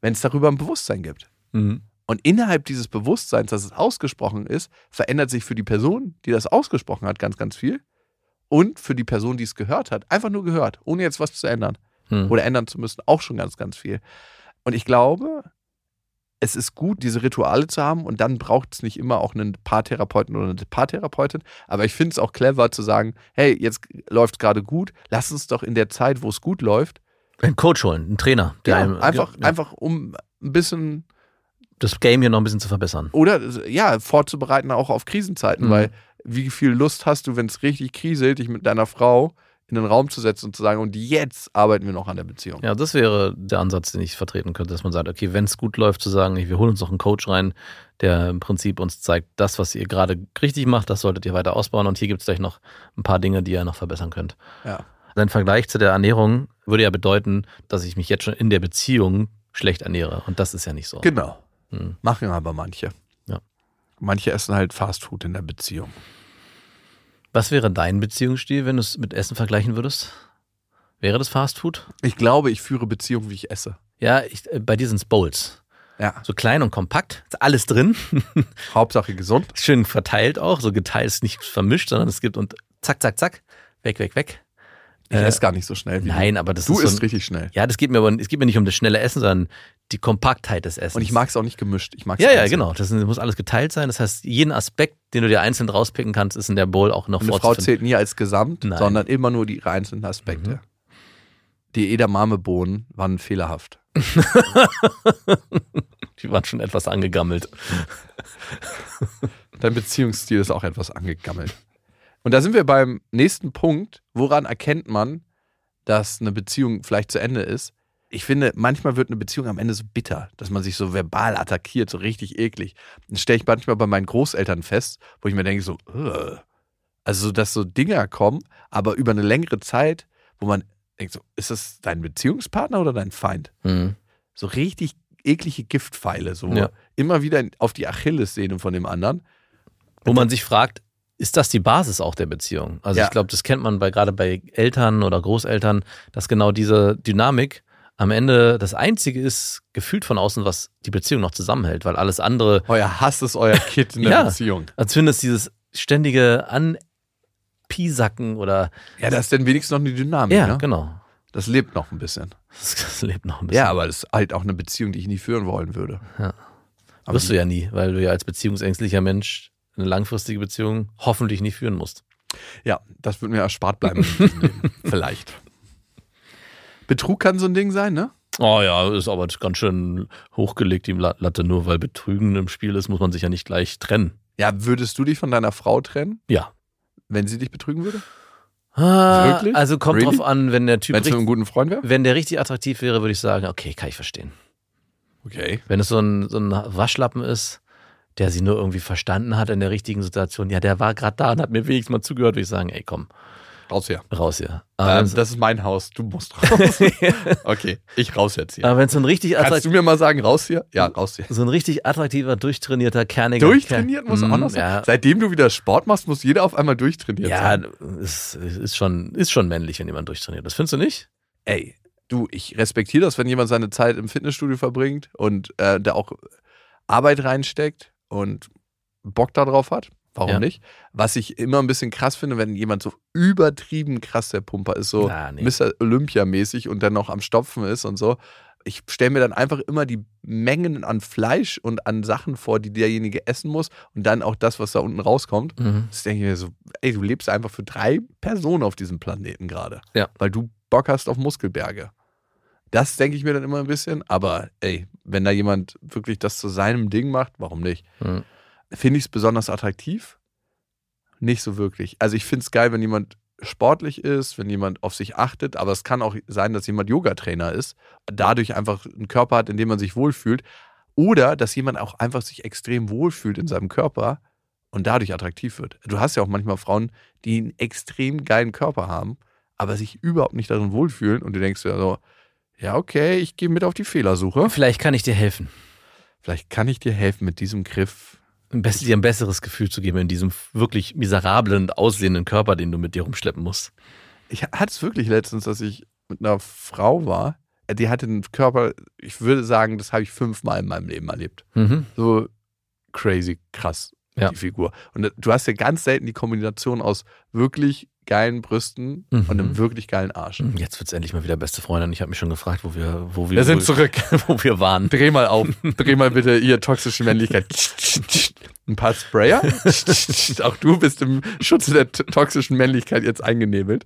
wenn es darüber ein Bewusstsein gibt. Mhm. Und innerhalb dieses Bewusstseins, dass es ausgesprochen ist, verändert sich für die Person, die das ausgesprochen hat, ganz, ganz viel. Und für die Person, die es gehört hat, einfach nur gehört, ohne jetzt was zu ändern Mhm. oder ändern zu müssen, auch schon ganz, ganz viel. Und ich glaube, es ist gut, diese Rituale zu haben und dann braucht es nicht immer auch einen Paartherapeuten oder eine Paartherapeutin. Aber ich finde es auch clever zu sagen, hey, jetzt läuft es gerade gut, lass uns doch in der Zeit, wo es gut läuft, Einen Coach holen, einen Trainer, der ja, einem, einfach, ja, einfach um ein bisschen das Game hier noch ein bisschen zu verbessern. oder ja, vorzubereiten auch auf Krisenzeiten, Mhm. weil wie viel Lust hast du, wenn es richtig kriselt, dich mit deiner Frau in den Raum zu setzen und zu sagen, und jetzt arbeiten wir noch an der Beziehung. Ja, das wäre der Ansatz, den ich vertreten könnte, dass man sagt, okay, wenn es gut läuft, zu sagen, wir holen uns noch einen Coach rein, der im Prinzip uns zeigt, das, was ihr gerade richtig macht, das solltet ihr weiter ausbauen und hier gibt es gleich noch ein paar Dinge, die ihr noch verbessern könnt. Ja. Dein Vergleich zu der Ernährung würde ja bedeuten, dass ich mich jetzt schon in der Beziehung schlecht ernähre und das ist ja nicht so. Genau. Hm. Machen aber manche. Ja. Manche essen halt Fastfood in der Beziehung. Was wäre dein Beziehungsstil, wenn du es mit Essen vergleichen würdest? Wäre das Fast Food? Ich glaube, ich führe Beziehungen, wie ich esse. Ja, ich, äh, bei dir sind es Bowls. Ja. So klein und kompakt, ist alles drin. Hauptsache gesund. Schön verteilt auch, so geteilt ist nicht vermischt, sondern es gibt und zack, zack, zack, weg, weg, weg. Ich Äh, esse gar nicht so schnell wie Nein, aber das du. Du ist so isst ein, richtig schnell. Ja, das geht mir aber, es geht mir nicht um das schnelle Essen, sondern die Kompaktheit des Essens. Und ich mag es auch nicht gemischt. Ich mag Ja, ja, genau. Das muss alles geteilt sein. Das heißt, jeden Aspekt, den du dir einzeln rauspicken kannst, ist in der Bowl auch noch Eine Frau zählt nie als Gesamt, Nein. sondern immer nur die einzelnen Aspekte. Mhm. Die Edamame-Bohnen waren fehlerhaft. Die waren schon etwas angegammelt. Dein Beziehungsstil ist auch etwas angegammelt. Und da sind wir beim nächsten Punkt. Woran erkennt man, dass eine Beziehung vielleicht zu Ende ist? Ich finde, manchmal wird eine Beziehung am Ende so bitter, dass man sich so verbal attackiert, so richtig eklig. Das stelle ich manchmal bei meinen Großeltern fest, wo ich mir denke, so, "Ugh." also, so, dass so Dinger kommen, aber über eine längere Zeit, wo man denkt, so, ist das dein Beziehungspartner oder dein Feind? Mhm. So richtig eklige Giftpfeile, so Ja. immer wieder auf die Achillessehne von dem anderen. Wo man sich fragt, ist das die Basis auch der Beziehung? Also Ja. ich glaube, das kennt man bei gerade bei Eltern oder Großeltern, dass genau diese Dynamik am Ende das Einzige ist, gefühlt von außen, was die Beziehung noch zusammenhält, weil alles andere, Euer Hass ist euer Kid in der Ja. Beziehung. als es dieses ständige Anpiesacken oder Ja, das ist dann wenigstens noch eine Dynamik. ja, ne? genau. Das lebt noch ein bisschen. Das, das lebt noch ein bisschen. Ja, aber das ist halt auch eine Beziehung, die ich nie führen wollen würde. Ja. Aber Wirst du ja nie, weil du ja als beziehungsängstlicher Mensch eine langfristige Beziehung hoffentlich nicht führen musst. ja, das wird mir erspart bleiben. Vielleicht. Betrug kann so ein Ding sein, ne? Oh ja, ist aber ganz schön hochgelegt, die La- Latte. Nur weil Betrügen im Spiel ist, muss man sich ja nicht gleich trennen. Ja, würdest du dich von deiner Frau trennen, Ja. wenn sie dich betrügen würde? Ah, Wirklich? Also kommt Really? drauf an, wenn der Typ Wenn einen guten Freund wäre? wenn der richtig attraktiv wäre, würde ich sagen, okay, kann ich verstehen. Okay. Wenn es so ein, so ein Waschlappen ist, der sie nur irgendwie verstanden hat in der richtigen Situation, ja, der war gerade da und hat mir wenigstens mal zugehört, würde ich sagen, ey, komm, Raus hier. raus hier. Ähm, das ist mein Haus, du musst raus. okay, ich raus jetzt hier. aber wenn es so ein richtig Kannst du mir mal sagen, raus hier? Ja, raus hier. so ein richtig attraktiver, durchtrainierter, kerniger. Durchtrainiert muss auch Mm, noch sein. Ja, Seitdem du wieder Sport machst, muss jeder auf einmal durchtrainiert ja sein. es ist schon, ist schon männlich, wenn jemand durchtrainiert. Das findest du nicht? Ey, du, ich respektiere das, wenn jemand seine Zeit im Fitnessstudio verbringt und äh, da auch Arbeit reinsteckt und Bock darauf hat. Warum Ja. nicht? Was ich immer ein bisschen krass finde, wenn jemand so übertrieben krass der Pumper ist, so Na, nee. Mr. Olympia-mäßig und dann noch am Stopfen ist und so. Ich stelle mir dann einfach immer die Mengen an Fleisch und an Sachen vor, die derjenige essen muss und dann auch das, was da unten rauskommt. Mhm. Das denke ich mir so, ey, du lebst einfach für drei Personen auf diesem Planeten gerade. Ja. Weil du Bock hast auf Muskelberge. Das denke ich mir dann immer ein bisschen, aber ey, wenn da jemand wirklich das zu seinem Ding macht, warum nicht? Mhm. Finde ich es besonders attraktiv? Nicht so wirklich. Also ich finde es geil, wenn jemand sportlich ist, wenn jemand auf sich achtet, aber es kann auch sein, dass jemand Yogatrainer ist, dadurch einfach einen Körper hat, in dem man sich wohlfühlt. Oder dass jemand auch einfach sich extrem wohlfühlt in seinem Körper und dadurch attraktiv wird. Du hast ja auch manchmal Frauen, die einen extrem geilen Körper haben, aber sich überhaupt nicht darin wohlfühlen und du denkst dir so, ja, okay, ich gehe mit auf die Fehlersuche. Vielleicht kann ich dir helfen. Vielleicht kann ich dir helfen mit diesem Griff. Am besten dir ein besseres Gefühl zu geben in diesem wirklich miserablen, aussehenden Körper, den du mit dir rumschleppen musst. Ich hatte es wirklich letztens, dass ich mit einer Frau war, die hatte einen Körper, ich würde sagen, das habe ich fünfmal in meinem Leben erlebt. Mhm. So crazy krass, Ja. die Figur. Und du hast ja ganz selten die Kombination aus wirklich geilen Brüsten Mhm. und einem wirklich geilen Arsch. Jetzt wird's endlich mal wieder beste Freunde. Und ich habe mich schon gefragt, wo wir, wo wir, Wir sind zurück. wo wir waren. Dreh mal auf. Dreh mal bitte ihr toxische Männlichkeit. Ein paar Sprayer. Auch du bist im Schutze der toxischen Männlichkeit jetzt eingenebelt.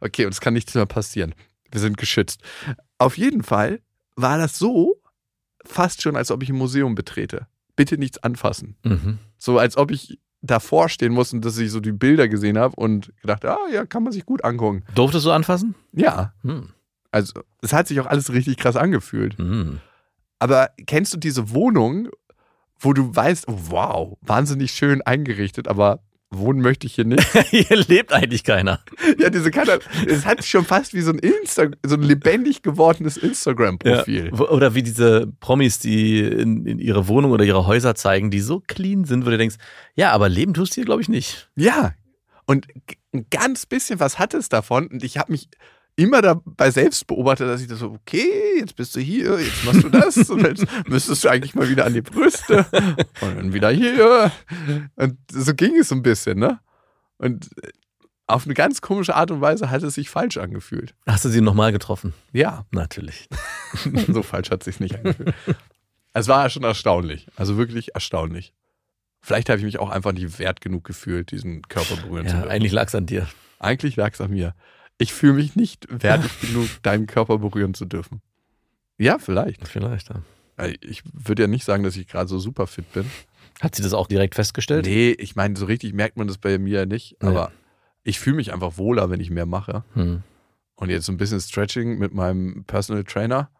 Okay, uns kann nichts mehr passieren. Wir sind geschützt. Auf jeden Fall war das so fast schon, als ob ich ein Museum betrete. Bitte nichts anfassen. Mhm. So als ob ich davor stehen musste und dass ich so die Bilder gesehen habe und gedacht, ah ja, kann man sich gut angucken. Durftest du anfassen? Ja, Hm. also es hat sich auch alles richtig krass angefühlt. Hm. Aber kennst du diese Wohnung, wo du weißt, oh, wow, wahnsinnig schön eingerichtet, aber wohnen möchte ich hier nicht? Hier lebt eigentlich keiner. ja, diese Karte, es hat schon fast wie so ein Insta, so ein lebendig gewordenes Instagram-Profil. Ja. Oder wie diese Promis, die in, in ihre Wohnung oder ihre Häuser zeigen, die so clean sind, wo du denkst, ja, aber leben tust du hier, glaube ich, nicht. Ja. Und ein ganz bisschen was hat es davon. Und ich habe mich immer dabei selbst beobachtet, dass ich das so, okay, jetzt bist du hier, jetzt machst du das und jetzt müsstest du eigentlich mal wieder an die Brüste und dann wieder hier. Und so ging es so ein bisschen, ne? Und auf eine ganz komische Art und Weise hat es sich falsch angefühlt. Hast du sie nochmal getroffen? Ja, Natürlich. so falsch hat es sich nicht angefühlt. Es war schon erstaunlich, also wirklich erstaunlich. Vielleicht habe ich mich auch einfach nicht wert genug gefühlt, diesen Körper berühren zu Ja, dürfen. eigentlich lag es an dir. Eigentlich lag es an mir. Ich fühle mich nicht wertig genug, deinen Körper berühren zu dürfen. Ja, vielleicht. Vielleicht, ja. Ich würde ja nicht sagen, dass ich gerade so super fit bin. Hat sie das auch direkt festgestellt? Nee, ich meine, so richtig merkt man das bei mir nicht. Nee. Aber ich fühle mich einfach wohler, wenn ich mehr mache. Hm. Und jetzt so ein bisschen Stretching mit meinem Personal Trainer.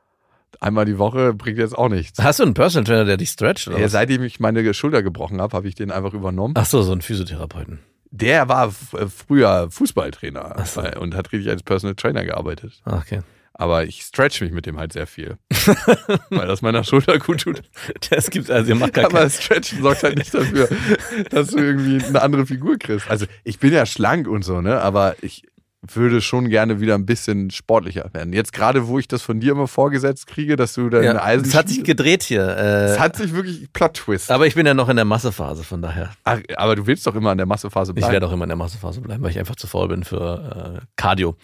Einmal die Woche bringt jetzt auch nichts. Hast du einen Personal Trainer, der dich stretcht? Oder Ja, seitdem ich meine Schulter gebrochen habe, habe ich den einfach übernommen. Ach so, so einen Physiotherapeuten. Der war äh, früher Fußballtrainer so. und hat richtig als Personal Trainer gearbeitet. Okay. Aber ich stretch mich mit dem halt sehr viel. weil das meiner Schulter gut tut. Es gibt, also ihr macht gar Aber. Stretchen sorgt halt nicht dafür, dass du irgendwie eine andere Figur kriegst. Also ich bin ja schlank und so, ne? Aber ich würde schon gerne wieder ein bisschen sportlicher werden. Jetzt gerade, wo ich das von dir immer vorgesetzt kriege, dass du deine Ja, Eisen. es hat sich gedreht hier. es Äh, hat sich wirklich Plot-Twist. aber ich bin ja noch in der Massephase, von daher. Ach, aber du willst doch immer an der Massephase Ich bleiben. werde auch immer in der Massephase bleiben, weil ich einfach zu faul bin für äh, Cardio.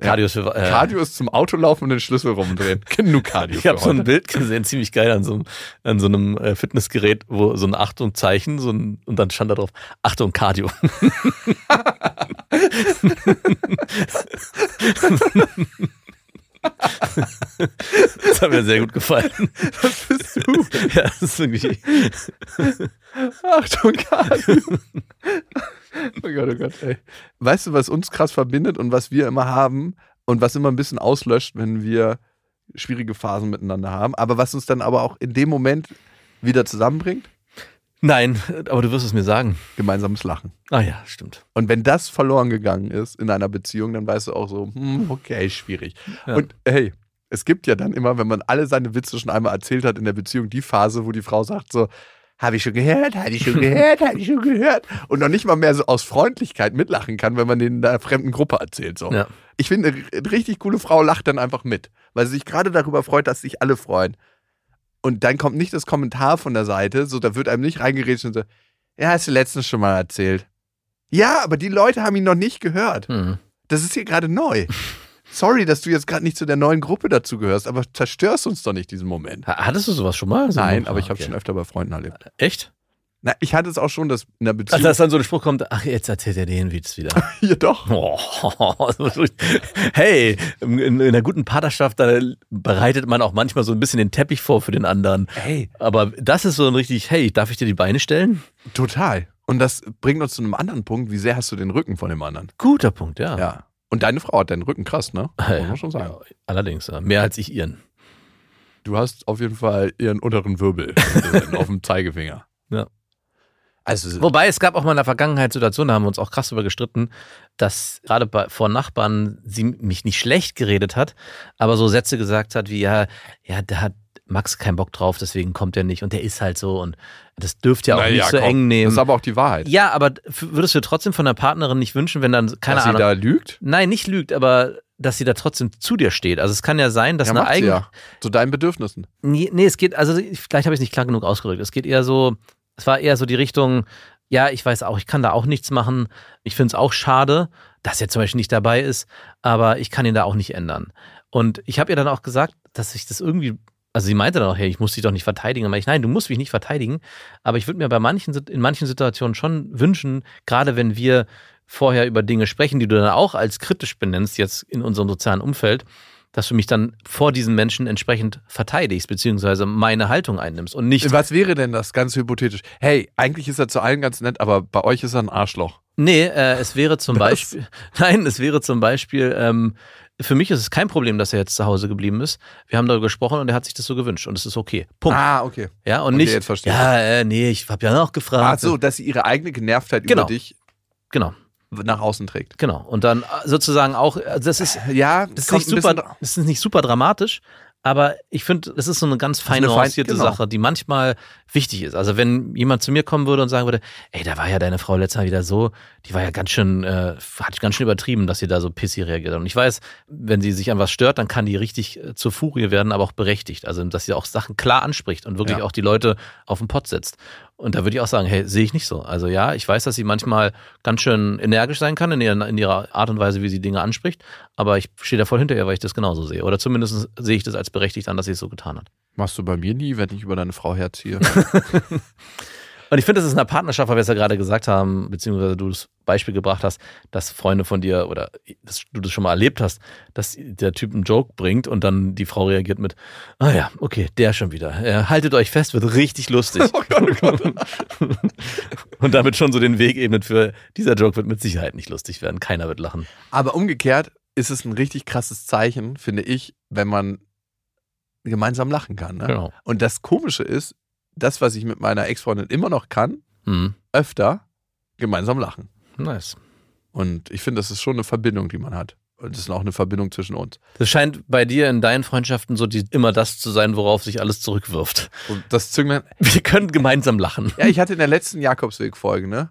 Cardio ist für. Äh, Cardio ist zum Autolaufen und den Schlüssel rumdrehen. Genug Cardio. Ich habe so ein. Bild gesehen, ziemlich geil an so, einem- an so einem äh, Fitnessgerät, wo so ein Achtung-Zeichen so ein, und dann stand da drauf Achtung Cardio. das hat mir sehr gut gefallen. Was bist du? Ja, das ist wirklich. Achtung, Cardio. oh Gott, oh Gott, ey. Weißt du, was uns krass verbindet und was wir immer haben und was immer ein bisschen auslöscht, wenn wir schwierige Phasen miteinander haben, aber was uns dann aber auch in dem Moment wieder zusammenbringt? Nein, aber du wirst es mir sagen. Gemeinsames Lachen. Ah ja, stimmt. Und wenn das verloren gegangen ist in einer Beziehung, dann weißt du auch so, hm, okay, schwierig. Ja. Und hey, es gibt ja dann immer, wenn man alle seine Witze schon einmal erzählt hat in der Beziehung, die Phase, wo die Frau sagt so, habe ich schon gehört, habe ich schon gehört, habe ich schon gehört. Und noch nicht mal mehr so aus Freundlichkeit mitlachen kann, wenn man den in einer fremden Gruppe erzählt. So. Ja. Ich finde, eine richtig coole Frau lacht dann einfach mit, weil sie sich gerade darüber freut, dass sich alle freuen. Und dann kommt nicht das Kommentar von der Seite, so da wird einem nicht reingeredet und so, ja, hast du letztens schon mal erzählt. Ja, aber die Leute haben ihn noch nicht gehört. Hm. Das ist hier gerade neu. Sorry, dass du jetzt gerade nicht zu der neuen Gruppe dazu gehörst, aber zerstörst uns doch nicht diesen Moment. Ha- Hattest du sowas schon mal? So Nein, Ah, aber ich habe okay. schon öfter bei Freunden erlebt. Echt? Na, ich hatte es auch schon, dass in der Beziehung. Also, dass dann so ein Spruch kommt, ach, jetzt erzählt er den Witz wieder. hier doch. Oh, hey, in, in einer guten Partnerschaft, da bereitet man auch manchmal so ein bisschen den Teppich vor für den anderen. Hey, Aber das ist so ein richtig, hey, darf ich dir die Beine stellen? total. Und das bringt uns zu einem anderen Punkt. Wie sehr hast du den Rücken von dem anderen? Guter Punkt, ja. Ja. Und deine Frau hat deinen Rücken krass, ne? Muss man schon sagen. Ja, allerdings, ja. mehr als ich ihren. Du hast auf jeden Fall ihren unteren Wirbel auf dem Zeigefinger. Also, Wobei es gab auch mal in der Vergangenheit Situationen, da haben wir uns auch krass darüber gestritten, dass gerade bei, vor Nachbarn sie mich nicht schlecht geredet hat, aber so Sätze gesagt hat wie, ja, ja, da hat Max keinen Bock drauf, deswegen kommt er nicht und der ist halt so und das dürft ihr auch naja, nicht so komm, eng nehmen. Das ist aber auch die Wahrheit. Ja, aber würdest du trotzdem von der Partnerin nicht wünschen, wenn dann, keine dass Ahnung, sie da lügt? nein, nicht lügt, aber dass sie da trotzdem zu dir steht. Also es kann ja sein, dass ja, eine eigene. ja. Zu deinen Bedürfnissen. Nee, nee, es geht, also vielleicht habe ich es nicht klar genug ausgedrückt. Es geht eher so, es war eher so die Richtung, ja, ich weiß auch, ich kann da auch nichts machen. Ich finde es auch schade, dass er zum Beispiel nicht dabei ist, aber ich kann ihn da auch nicht ändern. Und ich habe ihr dann auch gesagt, dass ich das irgendwie, also sie meinte dann auch, hey, ich muss dich doch nicht verteidigen. Aber ich, nein, du musst mich nicht verteidigen. Aber ich würde mir bei manchen, in manchen Situationen schon wünschen, gerade wenn wir vorher über Dinge sprechen, die du dann auch als kritisch benennst, jetzt in unserem sozialen Umfeld, dass du mich dann vor diesen Menschen entsprechend verteidigst, beziehungsweise meine Haltung einnimmst und nicht. Was wäre denn das, ganz hypothetisch? Hey, eigentlich ist er zu allen ganz nett, aber bei euch ist er ein Arschloch. Nee, äh, es wäre zum Was? Beispiel. Nein, es wäre zum Beispiel. Ähm, für mich ist es kein Problem, dass er jetzt zu Hause geblieben ist. Wir haben darüber gesprochen und er hat sich das so gewünscht und es ist okay. Punkt. Ah, okay. Ja, und Okay, nicht. jetzt verstehe ja, äh, nee, ich habe ja noch gefragt. Ach so, dass sie ihre eigene Genervtheit Genau. über dich Genau, nach außen trägt. genau. Und dann äh, sozusagen auch, also das ist, Ja, das ist, nicht super, das ist nicht super dramatisch, aber ich finde, es ist so eine ganz fein eine nuancierte genau. Sache, die manchmal wichtig ist. Also wenn jemand zu mir kommen würde und sagen würde, ey, da war ja deine Frau letztes Mal wieder so, die war ja ganz schön, äh, hat ganz schön übertrieben, dass sie da so pissy reagiert. Und ich weiß, wenn sie sich an was stört, dann kann die richtig äh, zur Furie werden, aber auch berechtigt. Also dass sie auch Sachen klar anspricht und wirklich Ja. auch die Leute auf den Pott setzt. Und da würde ich auch sagen, hey, sehe ich nicht so. Also ja, ich weiß, dass sie manchmal ganz schön energisch sein kann in ihrer, in ihrer Art und Weise, wie sie Dinge anspricht, aber ich stehe da voll hinter ihr, weil ich das genauso sehe. Oder zumindest sehe ich das als berechtigt an, dass sie es so getan hat. Machst du bei mir nie, wenn ich über deine Frau herziehe. Und ich finde, das ist in einer Partnerschaft, weil wir es ja gerade gesagt haben, beziehungsweise du das Beispiel gebracht hast, dass Freunde von dir oder dass du das schon mal erlebt hast, dass der Typ einen Joke bringt und dann die Frau reagiert mit, ah ja, okay, der schon wieder. Äh, haltet euch fest, wird richtig lustig. und damit schon so den Weg ebnet für, dieser Joke wird mit Sicherheit nicht lustig werden. Keiner wird lachen. Aber umgekehrt ist es ein richtig krasses Zeichen, finde ich, wenn man gemeinsam lachen kann. Ne? Genau. Und das Komische ist, das, was ich mit meiner Ex-Freundin immer noch kann, Mhm. öfter gemeinsam lachen. Nice. Und ich finde, das ist schon eine Verbindung, die man hat. Und das ist auch eine Verbindung zwischen uns. Das scheint bei dir in deinen Freundschaften so die, immer das zu sein, worauf sich alles zurückwirft. Und das Zünglein. Wir können gemeinsam lachen. Ja, ich hatte in der letzten Jakobsweg-Folge, ne,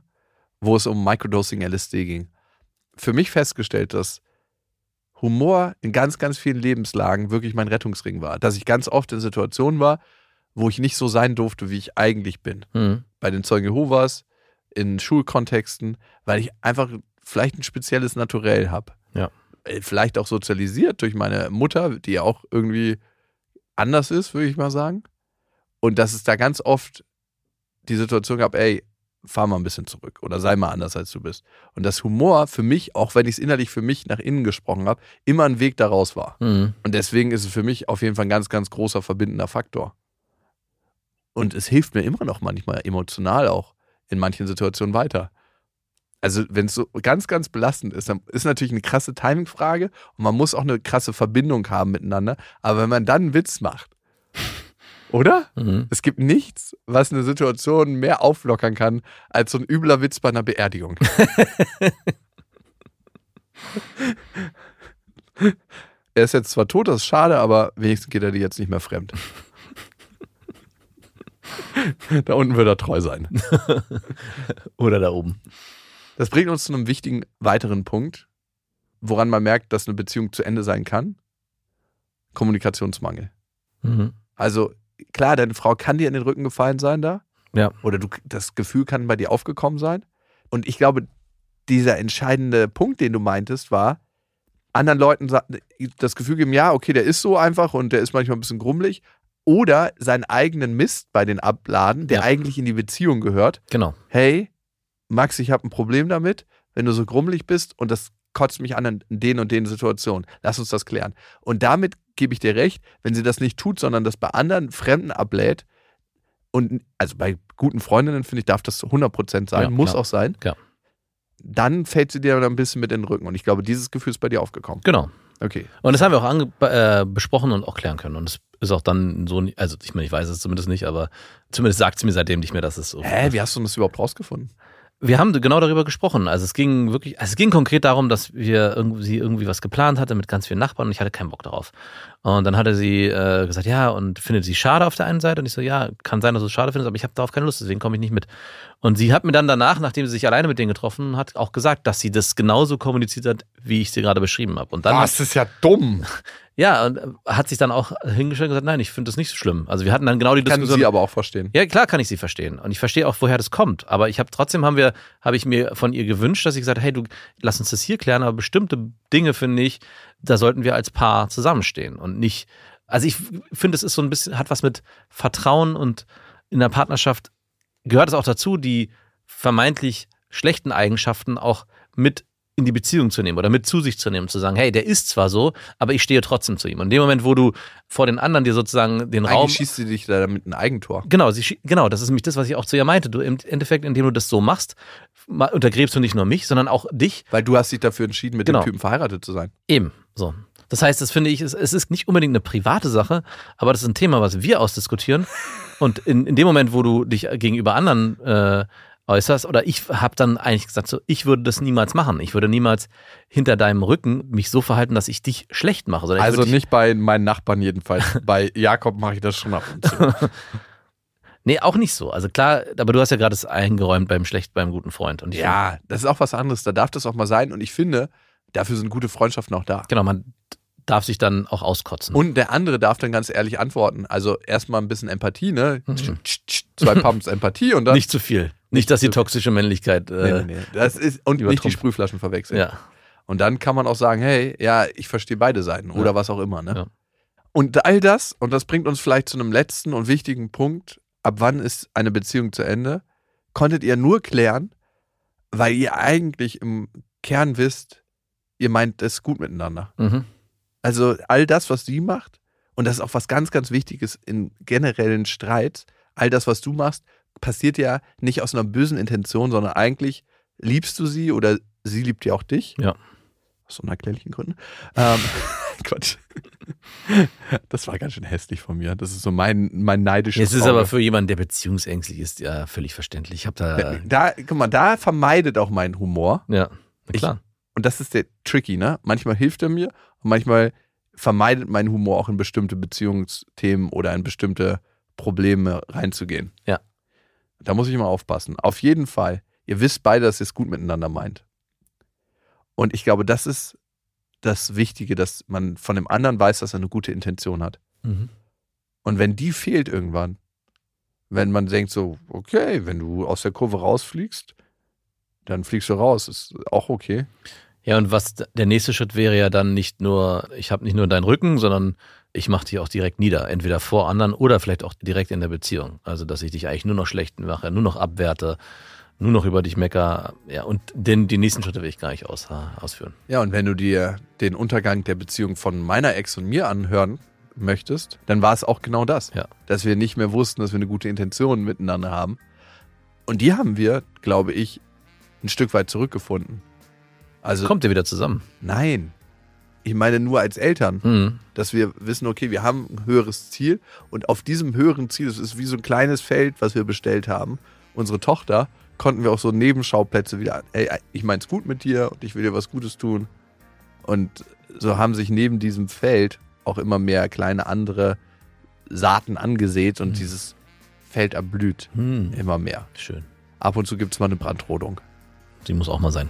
wo es um Microdosing LSD ging, für mich festgestellt, dass Humor in ganz, ganz vielen Lebenslagen wirklich mein Rettungsring war. Dass ich ganz oft in Situationen war, wo ich nicht so sein durfte, wie ich eigentlich bin. Mhm. Bei den Zeugen Jehovas, in Schulkontexten, weil ich einfach vielleicht ein spezielles Naturell habe. Ja. Äh, Vielleicht auch sozialisiert durch meine Mutter, die ja auch irgendwie anders ist, würde ich mal sagen. Und dass es da ganz oft die Situation gab, ey, fahr mal ein bisschen zurück oder sei mal anders, als du bist. Und dass Humor für mich, auch wenn ich es innerlich für mich nach innen gesprochen habe, immer ein Weg daraus war. Mhm. Und deswegen ist es für mich auf jeden Fall ein ganz, ganz großer verbindender Faktor. Und es hilft mir immer noch manchmal emotional auch in manchen Situationen weiter. Also, wenn es so ganz, ganz belastend ist, dann ist natürlich eine krasse Timingfrage und man muss auch eine krasse Verbindung haben miteinander. Aber wenn man dann einen Witz macht, oder? Mhm. Es gibt nichts, was eine Situation mehr auflockern kann, als so ein übler Witz bei einer Beerdigung. er ist jetzt zwar tot, das ist schade, aber wenigstens geht er dir jetzt nicht mehr fremd. da unten wird er treu sein. Oder da oben. Das bringt uns zu einem wichtigen weiteren Punkt, woran man merkt, dass eine Beziehung zu Ende sein kann. Kommunikationsmangel. Mhm. Also klar, deine Frau kann dir in den Rücken gefallen sein da. Ja. Oder du, das Gefühl kann bei dir aufgekommen sein. Und ich glaube, dieser entscheidende Punkt, den du meintest, war, anderen Leuten das Gefühl geben, ja, okay, der ist so einfach und der ist manchmal ein bisschen grummelig. Oder seinen eigenen Mist bei den abladen, der Ja. eigentlich in die Beziehung gehört. Genau. Hey, Max, ich habe ein Problem damit, wenn du so grummelig bist und das kotzt mich an in den und den Situationen. Lass uns das klären. Und damit gebe ich dir recht, wenn sie das nicht tut, sondern das bei anderen Fremden ablädt, und also bei guten Freundinnen, finde ich, darf das zu 100% sein, Ja, muss klar. auch sein, Ja. dann fällt sie dir dann ein bisschen mit in den Rücken. Und ich glaube, dieses Gefühl ist bei dir aufgekommen. Genau. Okay. Und das haben wir auch äh, besprochen und auch klären können. Und es ist auch dann so, also ich meine, ich weiß es zumindest nicht, aber zumindest sagt sie mir seitdem nicht mehr, dass es so Hä, wie hast du das überhaupt rausgefunden? Wir haben genau darüber gesprochen. Also es ging wirklich, also es ging konkret darum, dass wir irgendwie, sie irgendwie was geplant hatte mit ganz vielen Nachbarn und ich hatte keinen Bock darauf. Und dann hatte sie äh, gesagt, ja, und findet sie schade auf der einen Seite? Und ich so, ja, kann sein, dass du es schade findest, aber ich habe darauf keine Lust, deswegen komme ich nicht mit. Und sie hat mir dann danach, nachdem sie sich alleine mit denen getroffen hat, auch gesagt, dass sie das genauso kommuniziert hat, wie ich sie gerade beschrieben habe. Und dann das ist ja dumm. ja, und äh, hat sich dann auch hingestellt und gesagt, nein, ich finde das nicht so schlimm. Also wir hatten dann genau die Kann Diskussion. sie aber auch verstehen. Ja, klar kann ich sie verstehen. Und ich verstehe auch, woher das kommt. Aber ich habe trotzdem haben wir, habe ich mir von ihr gewünscht, dass ich gesagt hey, du, lass uns das hier klären, aber bestimmte Dinge finde ich, da sollten wir als Paar zusammenstehen und nicht. Also ich finde, es ist so ein bisschen, hat was mit Vertrauen und in der Partnerschaft gehört es auch dazu, die vermeintlich schlechten Eigenschaften auch mit in die Beziehung zu nehmen oder mit zu sich zu nehmen, zu sagen, hey, der ist zwar so, aber ich stehe trotzdem zu ihm. Und in dem Moment, wo du vor den anderen dir sozusagen den Eigentlich Raum. schießt sie dich da mit einem Eigentor. Genau, sie, genau, das ist nämlich das, was ich auch zu ihr meinte. Du im Endeffekt, indem du das so machst, ma- untergräbst du nicht nur mich, sondern auch dich. Weil du hast dich dafür entschieden, mit Genau. dem Typen verheiratet zu sein. Eben, so. Das heißt, das finde ich, es, es ist nicht unbedingt eine private Sache, aber das ist ein Thema, was wir ausdiskutieren. Und in, in dem Moment, wo du dich gegenüber anderen äh, äußerst, oder ich habe dann eigentlich gesagt, so, ich würde das niemals machen. Ich würde niemals hinter deinem Rücken mich so verhalten, dass ich dich schlecht mache. Also nicht bei meinen Nachbarn jedenfalls. bei Jakob mache ich das schon ab und zu. Nee, auch nicht so. Also klar, aber du hast ja gerade es eingeräumt beim schlecht, beim guten Freund. Und Ja, das ist auch was anderes. Da darf das auch mal sein. Und ich finde, dafür sind gute Freundschaften auch da. Genau, man darf sich dann auch auskotzen. Und der andere darf dann ganz ehrlich antworten. Also erstmal ein bisschen Empathie, ne? Mhm. Zwei Pumps Empathie und dann. nicht zu viel. Nicht, dass die toxische Männlichkeit. Nee, Äh, nee, nee. Das ist, und nicht die. Sprühflaschen verwechseln. Ja. Und dann kann man auch sagen, hey, ja, ich verstehe beide Seiten oder Ja. was auch immer. Ne? Ja. Und all das, und das bringt uns vielleicht zu einem letzten und wichtigen Punkt, ab wann ist eine Beziehung zu Ende, konntet ihr nur klären, weil ihr eigentlich im Kern wisst, ihr meint es gut miteinander. Mhm. Also all das, was sie macht, und das ist auch was ganz, ganz Wichtiges in generellen Streits, all das, was du machst, passiert ja nicht aus einer bösen Intention, sondern eigentlich liebst du sie oder sie liebt ja auch dich. Ja. Aus unerklärlichen Gründen. Ähm, Quatsch. Das war ganz schön hässlich von mir. Das ist so mein, mein neidisches Es ist Auge. aber für jemanden, der beziehungsängstlich ist, ja völlig verständlich. Ich habe da. da, guck mal, da vermeidet auch mein Humor. Ja, klar. Und das ist der tricky, ne? Manchmal hilft er mir und manchmal vermeidet mein Humor auch in bestimmte Beziehungsthemen oder in bestimmte Probleme reinzugehen. Ja. Da muss ich mal aufpassen. Auf jeden Fall, ihr wisst beide, dass ihr es gut miteinander meint. Und ich glaube, das ist das Wichtige, dass man von dem anderen weiß, dass er eine gute Intention hat. Mhm. Und wenn die fehlt irgendwann, wenn man denkt so, okay, wenn du aus der Kurve rausfliegst, dann fliegst du raus, ist auch okay. Ja, und was der nächste Schritt wäre ja dann nicht nur, ich habe nicht nur deinen Rücken, sondern ich mache dich auch direkt nieder. Entweder vor anderen oder vielleicht auch direkt in der Beziehung. Also, dass ich dich eigentlich nur noch schlecht mache, nur noch abwerte, nur noch über dich mecker. Ja, und den, die nächsten Schritte will ich gar nicht aus, ausführen. Ja, und wenn du dir den Untergang der Beziehung von meiner Ex und mir anhören möchtest, dann war es auch genau das. Ja. Dass wir nicht mehr wussten, dass wir eine gute Intention miteinander haben. Und die haben wir, glaube ich, ein Stück weit zurückgefunden. Also, Kommt ihr wieder zusammen? nein. Ich meine nur als Eltern, Mhm. dass wir wissen, okay, wir haben ein höheres Ziel und auf diesem höheren Ziel, das ist wie so ein kleines Feld, was wir bestellt haben, unsere Tochter, konnten wir auch so Nebenschauplätze wieder, ey, ich mein's gut mit dir und ich will dir was Gutes tun. Und so haben sich neben diesem Feld auch immer mehr kleine andere Saaten angesät und Mhm. dieses Feld erblüht Mhm. immer mehr. Schön. Ab und zu gibt's mal eine Brandrodung. Die muss auch mal sein.